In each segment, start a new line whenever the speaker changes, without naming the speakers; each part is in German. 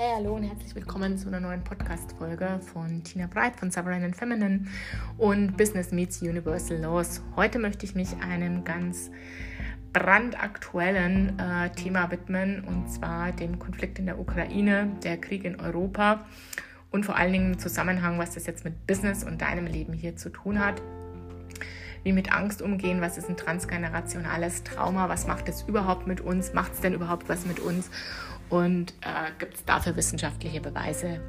Hey, hallo und herzlich willkommen zu einer neuen Podcast-Folge von Tina Breit von Sovereign and Feminine und Business Meets Universal Laws. Heute möchte ich mich einem ganz brandaktuellen äh, Thema widmen und zwar dem Konflikt in der Ukraine, der Krieg in Europa und vor allen Dingen im Zusammenhang, was das jetzt mit Business und deinem Leben hier zu tun hat wie mit Angst umgehen, was ist ein transgenerationales Trauma, was macht es überhaupt mit uns, macht es denn überhaupt was mit uns und äh, gibt es dafür wissenschaftliche Beweise.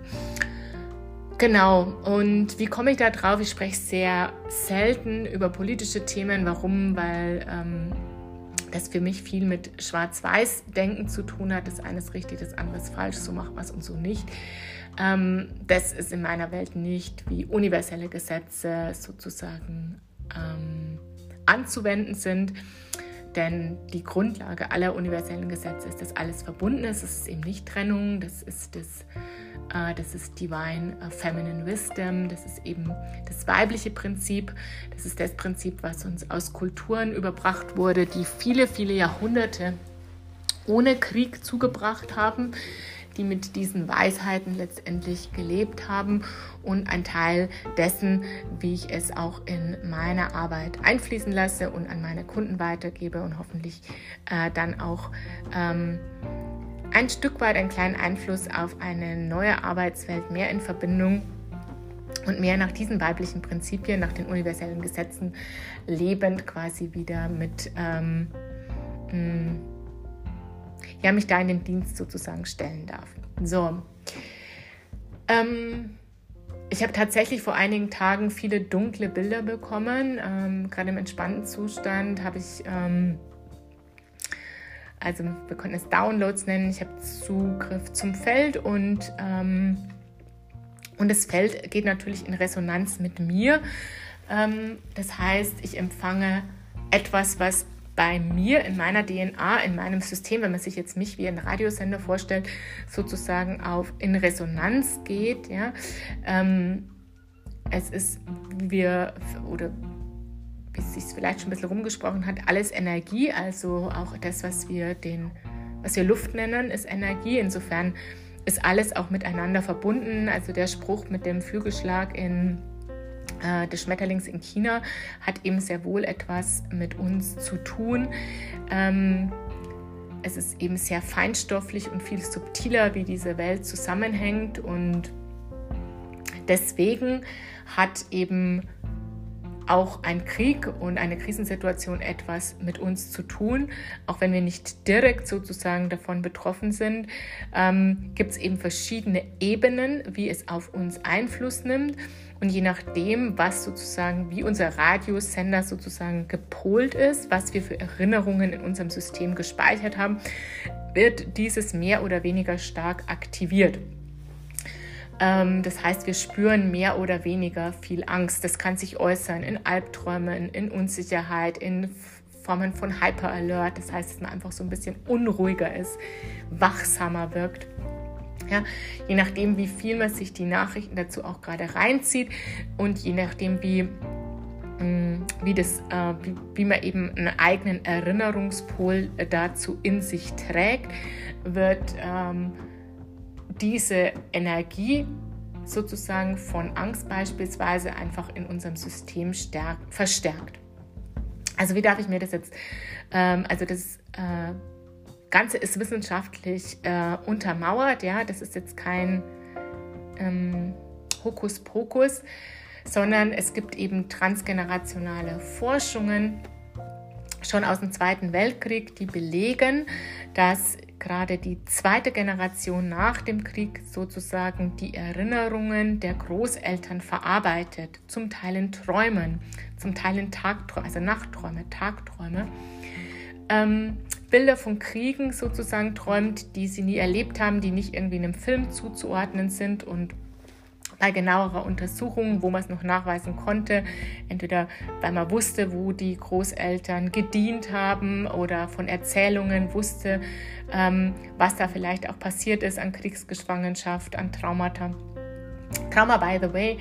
Genau, und wie komme ich da drauf? Ich spreche sehr selten über politische Themen. Warum? Weil ähm, das für mich viel mit Schwarz-Weiß-Denken zu tun hat. Das eine ist richtig, das andere ist falsch, so macht man es und so nicht. Ähm, das ist in meiner Welt nicht, wie universelle Gesetze sozusagen ähm, anzuwenden sind. Denn die Grundlage aller universellen Gesetze ist, dass alles verbunden ist. Es ist eben nicht Trennung, das ist das, äh, das ist Divine uh, Feminine Wisdom, das ist eben das weibliche Prinzip. Das ist das Prinzip, was uns aus Kulturen überbracht wurde, die viele, viele Jahrhunderte ohne Krieg zugebracht haben die mit diesen Weisheiten letztendlich gelebt haben und ein Teil dessen, wie ich es auch in meine Arbeit einfließen lasse und an meine Kunden weitergebe und hoffentlich äh, dann auch ähm, ein Stück weit einen kleinen Einfluss auf eine neue Arbeitswelt mehr in Verbindung und mehr nach diesen weiblichen Prinzipien, nach den universellen Gesetzen lebend quasi wieder mit ähm, ja, mich da in den Dienst sozusagen stellen darf. So. Ähm, ich habe tatsächlich vor einigen Tagen viele dunkle Bilder bekommen. Ähm, Gerade im entspannten Zustand habe ich, ähm, also wir können es Downloads nennen. Ich habe Zugriff zum Feld und, ähm, und das Feld geht natürlich in Resonanz mit mir. Ähm, das heißt, ich empfange etwas, was bei mir in meiner DNA, in meinem System, wenn man sich jetzt mich wie ein Radiosender vorstellt, sozusagen auf in Resonanz geht. Ja? Ähm, es ist, wir, oder wie es sich vielleicht schon ein bisschen rumgesprochen hat, alles Energie, also auch das, was wir den, was wir Luft nennen, ist Energie. Insofern ist alles auch miteinander verbunden. Also der Spruch mit dem Flügelschlag in des Schmetterlings in China hat eben sehr wohl etwas mit uns zu tun. Ähm, es ist eben sehr feinstofflich und viel subtiler, wie diese Welt zusammenhängt und deswegen hat eben auch ein Krieg und eine Krisensituation etwas mit uns zu tun. Auch wenn wir nicht direkt sozusagen davon betroffen sind, ähm, gibt es eben verschiedene Ebenen, wie es auf uns Einfluss nimmt. Und je nachdem, was sozusagen, wie unser Radiosender sozusagen gepolt ist, was wir für Erinnerungen in unserem System gespeichert haben, wird dieses mehr oder weniger stark aktiviert. Ähm, das heißt, wir spüren mehr oder weniger viel Angst. Das kann sich äußern in Albträumen, in Unsicherheit, in Formen von Hyperalert. Das heißt, dass man einfach so ein bisschen unruhiger ist, wachsamer wirkt. Ja, je nachdem, wie viel man sich die Nachrichten dazu auch gerade reinzieht und je nachdem, wie, mm, wie, das, äh, wie, man eben einen eigenen Erinnerungspol dazu in sich trägt, wird ähm, diese Energie sozusagen von Angst beispielsweise einfach in unserem System stärkt, verstärkt. Also wie darf ich mir das jetzt, ähm, also das äh, Ganze ist wissenschaftlich äh, untermauert, ja, das ist jetzt kein ähm, Hokuspokus, sondern es gibt eben transgenerationale Forschungen schon aus dem Zweiten Weltkrieg, die belegen, dass gerade die zweite Generation nach dem Krieg sozusagen die Erinnerungen der Großeltern verarbeitet, zum Teil in Träumen, zum Teil in Tagträume, also Nachtträume, Tagträume. Ähm, Bilder von Kriegen sozusagen träumt, die sie nie erlebt haben, die nicht irgendwie einem Film zuzuordnen sind und bei genauerer Untersuchung, wo man es noch nachweisen konnte, entweder weil man wusste, wo die Großeltern gedient haben oder von Erzählungen wusste, ähm, was da vielleicht auch passiert ist an Kriegsgeschwangenschaft, an Traumata. Trauma, by the way,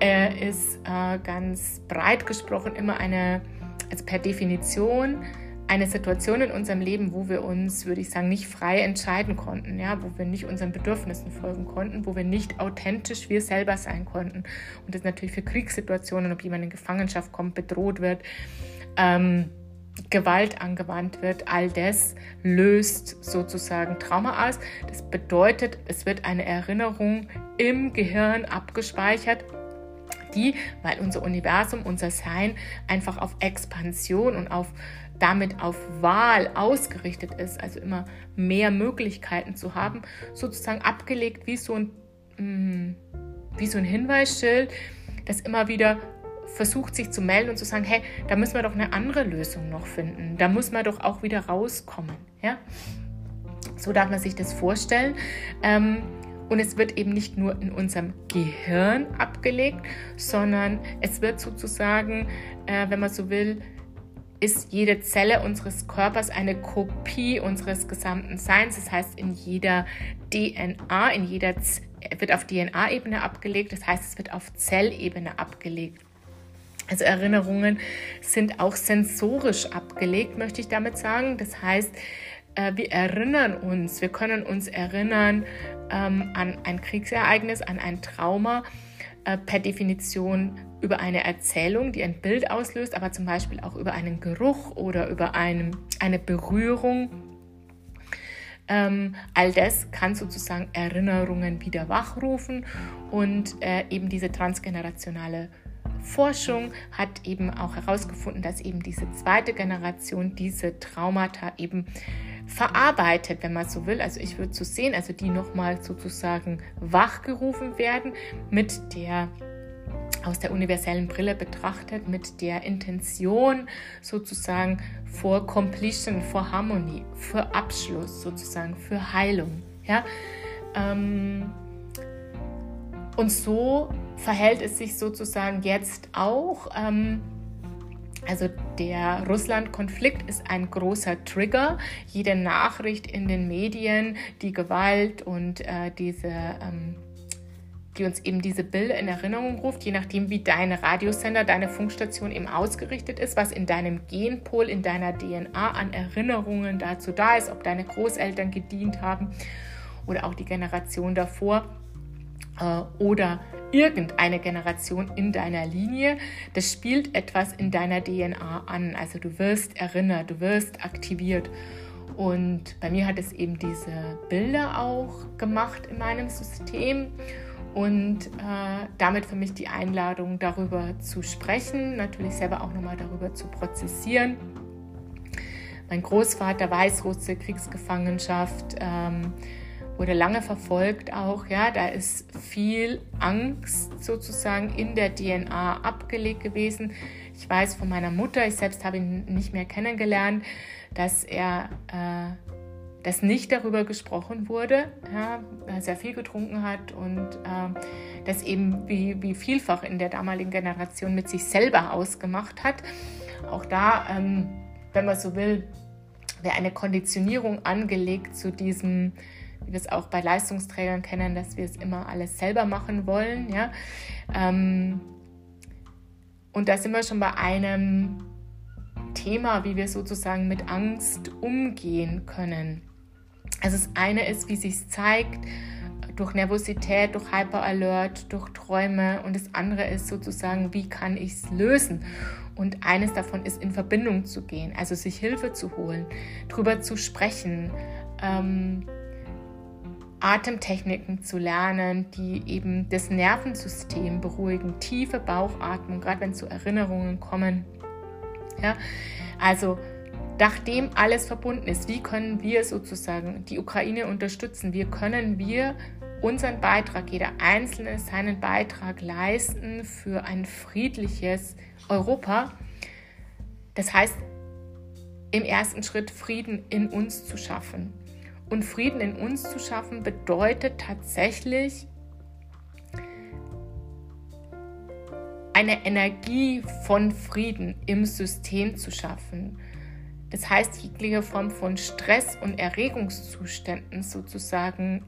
äh, ist äh, ganz breit gesprochen immer eine, also per Definition, eine Situation in unserem Leben, wo wir uns, würde ich sagen, nicht frei entscheiden konnten, ja, wo wir nicht unseren Bedürfnissen folgen konnten, wo wir nicht authentisch wir selber sein konnten. Und das natürlich für Kriegssituationen, ob jemand in Gefangenschaft kommt, bedroht wird, ähm, Gewalt angewandt wird, all das löst sozusagen Trauma aus. Das bedeutet, es wird eine Erinnerung im Gehirn abgespeichert, die, weil unser Universum, unser Sein einfach auf Expansion und auf damit auf Wahl ausgerichtet ist, also immer mehr Möglichkeiten zu haben, sozusagen abgelegt wie so ein, mm, wie so ein Hinweisschild, das immer wieder versucht sich zu melden und zu sagen, hey, da müssen wir doch eine andere Lösung noch finden, da muss man doch auch wieder rauskommen. Ja? So darf man sich das vorstellen. Ähm, und es wird eben nicht nur in unserem Gehirn abgelegt, sondern es wird sozusagen, äh, wenn man so will, ist jede Zelle unseres Körpers eine Kopie unseres gesamten Seins. Das heißt, in jeder DNA, in jeder Z wird auf DNA-Ebene abgelegt. Das heißt, es wird auf Zellebene abgelegt. Also Erinnerungen sind auch sensorisch abgelegt, möchte ich damit sagen. Das heißt, äh, wir erinnern uns, wir können uns erinnern ähm, an ein Kriegsereignis, an ein Trauma, äh, per Definition über eine Erzählung, die ein Bild auslöst, aber zum Beispiel auch über einen Geruch oder über einen, eine Berührung. Ähm, all das kann sozusagen Erinnerungen wieder wachrufen und äh, eben diese transgenerationale Forschung hat eben auch herausgefunden, dass eben diese zweite Generation diese Traumata eben verarbeitet, wenn man so will. Also ich würde so sehen, also die nochmal sozusagen wachgerufen werden mit der aus der universellen Brille betrachtet, mit der Intention sozusagen vor Completion, vor Harmonie, für Abschluss sozusagen, für Heilung. Ja? Ähm, und so verhält es sich sozusagen jetzt auch. Also der Russland-Konflikt ist ein großer Trigger. Jede Nachricht in den Medien, die Gewalt und äh, diese, ähm, die uns eben diese Bilder in Erinnerung ruft, je nachdem wie dein Radiosender, deine Funkstation eben ausgerichtet ist, was in deinem Genpol, in deiner DNA an Erinnerungen dazu da ist, ob deine Großeltern gedient haben oder auch die Generation davor äh, oder irgendeine Generation in deiner Linie. Das spielt etwas in deiner DNA an. Also du wirst erinnert, du wirst aktiviert. Und bei mir hat es eben diese Bilder auch gemacht in meinem System und äh, damit für mich die Einladung, darüber zu sprechen, natürlich selber auch nochmal darüber zu prozessieren. Mein Großvater Weißrusse, Kriegsgefangenschaft. Ähm, wurde lange verfolgt auch. Ja, da ist viel Angst sozusagen in der DNA abgelegt gewesen. Ich weiß von meiner Mutter, ich selbst habe ihn nicht mehr kennengelernt, dass er äh, dass nicht darüber gesprochen wurde, ja, dass er viel getrunken hat und äh, das eben wie, wie vielfach in der damaligen Generation mit sich selber ausgemacht hat. Auch da, ähm, wenn man so will, wäre eine Konditionierung angelegt zu diesem wie wir es auch bei Leistungsträgern kennen, dass wir es immer alles selber machen wollen. Ja? Ähm, und da sind wir schon bei einem Thema, wie wir sozusagen mit Angst umgehen können. Also das eine ist, wie sich zeigt, durch Nervosität, durch Hyperalert, durch Träume und das andere ist sozusagen, wie kann ich es lösen? Und eines davon ist, in Verbindung zu gehen, also sich Hilfe zu holen, drüber zu sprechen, ähm, Atemtechniken zu lernen, die eben das Nervensystem beruhigen, tiefe Bauchatmung, gerade wenn zu Erinnerungen kommen. Ja, also nachdem alles verbunden ist, wie können wir sozusagen die Ukraine unterstützen? Wie können wir unseren Beitrag, jeder Einzelne seinen Beitrag leisten für ein friedliches Europa? Das heißt, im ersten Schritt Frieden in uns zu schaffen. Und Frieden in uns zu schaffen bedeutet tatsächlich eine Energie von Frieden im System zu schaffen. Das heißt, jegliche Form von Stress und Erregungszuständen sozusagen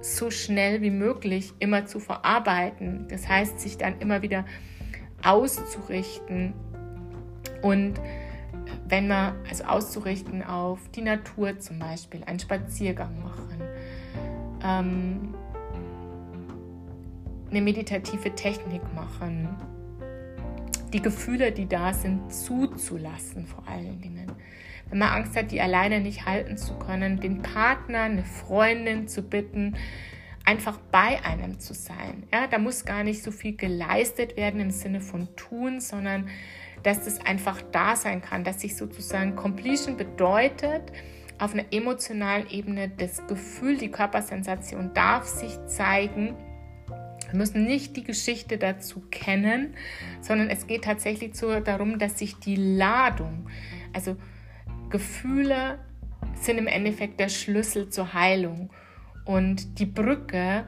so schnell wie möglich immer zu verarbeiten. Das heißt, sich dann immer wieder auszurichten und wenn wir also auszurichten auf die Natur zum Beispiel, einen Spaziergang machen, ähm, eine meditative Technik machen, die Gefühle, die da sind, zuzulassen vor allen Dingen. Wenn man Angst hat, die alleine nicht halten zu können, den Partner, eine Freundin zu bitten, einfach bei einem zu sein. Ja, da muss gar nicht so viel geleistet werden im Sinne von tun, sondern dass es einfach da sein kann, dass sich sozusagen Completion bedeutet, auf einer emotionalen Ebene das Gefühl, die Körpersensation darf sich zeigen. Wir müssen nicht die Geschichte dazu kennen, sondern es geht tatsächlich so darum, dass sich die Ladung, also Gefühle sind im Endeffekt der Schlüssel zur Heilung und die Brücke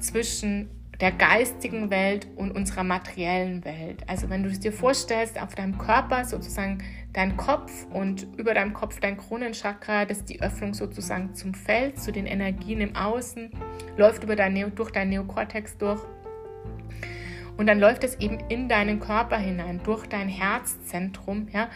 zwischen der geistigen Welt und unserer materiellen Welt. Also wenn du es dir vorstellst, auf deinem Körper sozusagen dein Kopf und über deinem Kopf dein Kronenchakra, das ist die Öffnung sozusagen zum Feld, zu den Energien im Außen, läuft über dein Neo, durch dein Neokortex durch. Und dann läuft es eben in deinen Körper hinein, durch dein Herzzentrum, ja,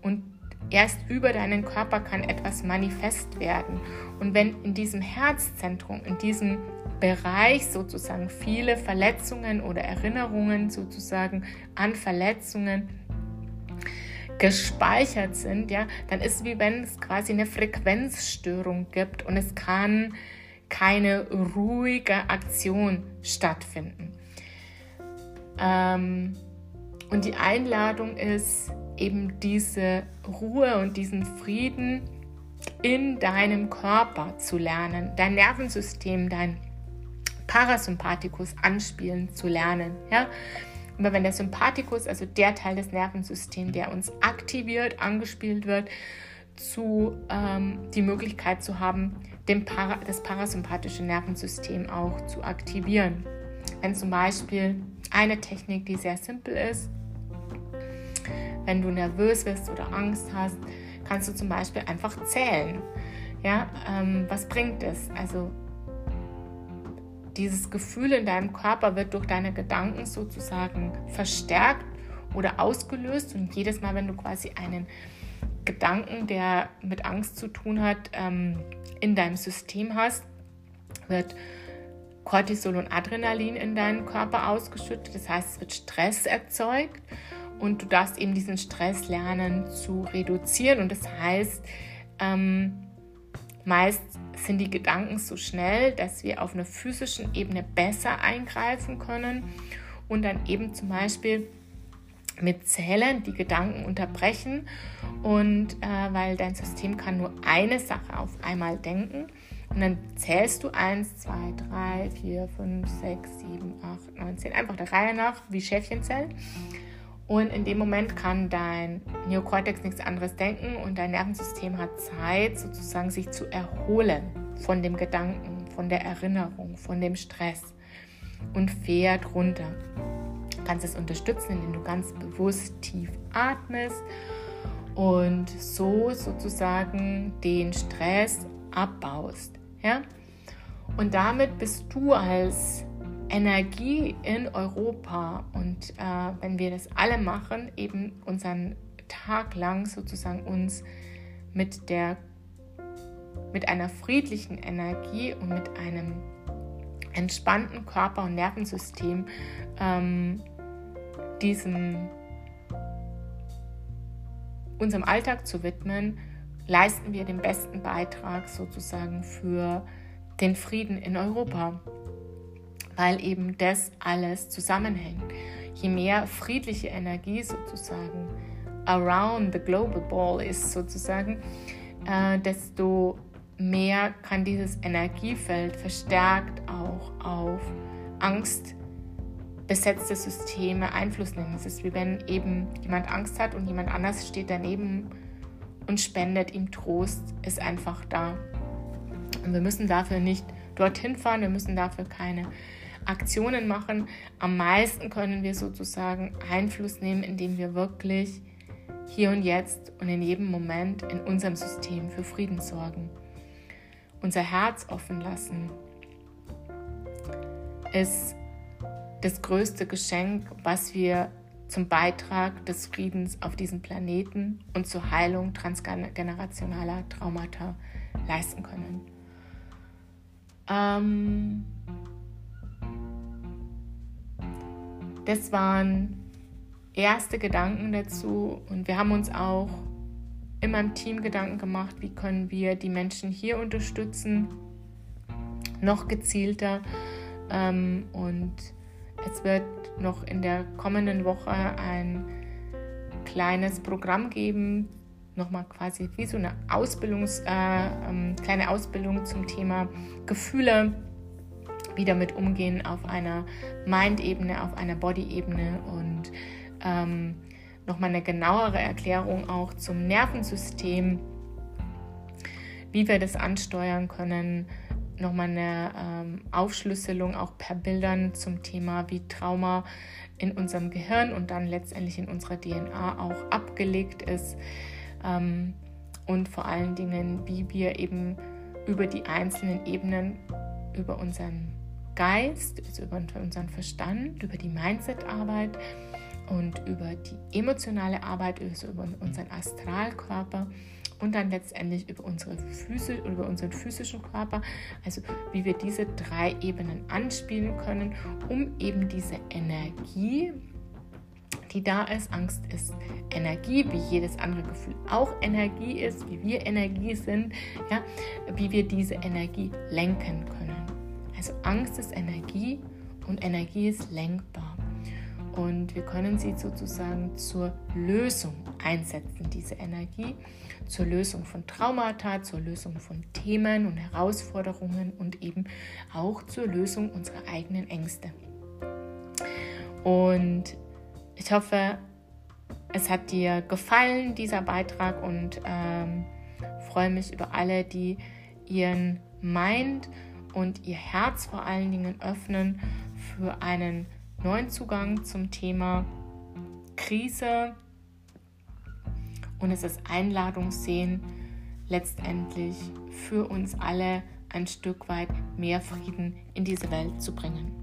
und Erst über deinen Körper kann etwas manifest werden. Und wenn in diesem Herzzentrum, in diesem Bereich sozusagen viele Verletzungen oder Erinnerungen sozusagen an Verletzungen gespeichert sind, ja, dann ist es wie wenn es quasi eine Frequenzstörung gibt und es kann keine ruhige Aktion stattfinden. Ähm, und die Einladung ist, eben diese Ruhe und diesen Frieden in deinem Körper zu lernen, dein Nervensystem, dein Parasympathikus anspielen zu lernen. Ja? Aber wenn der Sympathikus, also der Teil des Nervensystems, der uns aktiviert, angespielt wird, zu ähm, die Möglichkeit zu haben, Para, das parasympathische Nervensystem auch zu aktivieren. Wenn zum Beispiel eine Technik, die sehr simpel ist, wenn du nervös bist oder Angst hast, kannst du zum Beispiel einfach zählen. Ja, ähm, was bringt es? Also dieses Gefühl in deinem Körper wird durch deine Gedanken sozusagen verstärkt oder ausgelöst und jedes Mal, wenn du quasi einen Gedanken, der mit Angst zu tun hat, ähm, in deinem System hast, wird Cortisol und Adrenalin in deinen Körper ausgeschüttet. Das heißt, es wird Stress erzeugt und du darfst eben diesen Stress lernen zu reduzieren. Und das heißt, ähm, meist sind die Gedanken so schnell, dass wir auf einer physischen Ebene besser eingreifen können und dann eben zum Beispiel mit Zählen die Gedanken unterbrechen und äh, weil dein System kann nur eine Sache auf einmal denken und dann zählst du 1, 2, 3, 4, 5, 6, 7, 8, 9, 10 einfach der Reihe nach wie Schäfchenzellen und in dem Moment kann dein Neokortex nichts anderes denken und dein Nervensystem hat Zeit, sozusagen sich zu erholen von dem Gedanken, von der Erinnerung, von dem Stress und fährt runter. Du kannst es unterstützen, indem du ganz bewusst tief atmest und so sozusagen den Stress abbaust. Ja? Und damit bist du als Energie in Europa. Und äh, wenn wir das alle machen, eben unseren Tag lang sozusagen uns mit der mit einer friedlichen Energie und mit einem entspannten Körper- und Nervensystem ähm, diesem unserem Alltag zu widmen, leisten wir den besten Beitrag sozusagen für den Frieden in Europa weil eben das alles zusammenhängt. Je mehr friedliche Energie sozusagen around the global ball ist sozusagen, äh, desto mehr kann dieses Energiefeld verstärkt auch auf Angst besetzte Systeme Einfluss nehmen. Es ist wie wenn eben jemand Angst hat und jemand anders steht daneben und spendet ihm Trost, ist einfach da. Und wir müssen dafür nicht dorthin fahren, wir müssen dafür keine Aktionen machen. Am meisten können wir sozusagen Einfluss nehmen, indem wir wirklich hier und jetzt und in jedem Moment in unserem System für Frieden sorgen. Unser Herz offen lassen ist das größte Geschenk, was wir zum Beitrag des Friedens auf diesem Planeten und zur Heilung transgenerationaler Traumata leisten können. Ähm, das waren erste Gedanken dazu und wir haben uns auch in meinem Team Gedanken gemacht, wie können wir die Menschen hier unterstützen, noch gezielter. Ähm, und es wird noch in der kommenden Woche ein kleines Programm geben, nochmal quasi wie so eine Ausbildungs, äh, ähm, kleine Ausbildung zum Thema Gefühle, wie damit umgehen auf einer Mind-Ebene, auf einer Body-Ebene. Und ähm, nochmal eine genauere Erklärung auch zum Nervensystem, wie wir das ansteuern können, nochmal eine ähm, Aufschlüsselung auch per Bildern zum Thema, wie Trauma in unserem Gehirn und dann letztendlich in unserer DNA auch abgelegt ist. Ähm, und vor allen Dingen, wie wir eben über die einzelnen Ebenen, über unseren Geist, also über unseren Verstand, über die Mindset-Arbeit, und über die emotionale Arbeit, also über unseren Astralkörper und dann letztendlich über, unsere Füße, über unseren physischen Körper, also wie wir diese drei Ebenen anspielen können, um eben diese Energie, die da ist, Angst ist Energie, wie jedes andere Gefühl auch Energie ist, wie wir Energie sind, ja, wie wir diese Energie lenken können. Also Angst ist Energie und Energie ist lenkbar und wir können sie sozusagen zur Lösung einsetzen, diese Energie, zur Lösung von Traumata, zur Lösung von Themen und Herausforderungen und eben auch zur Lösung unserer eigenen Ängste. Und ich hoffe, es hat dir gefallen, dieser Beitrag, und ähm, freue mich über alle, die ihren Mind und ihr Herz vor allen Dingen öffnen für einen neuen Zugang zum Thema Krise und es ist Einladung sehen, letztendlich für uns alle ein Stück weit mehr Frieden in diese Welt zu bringen.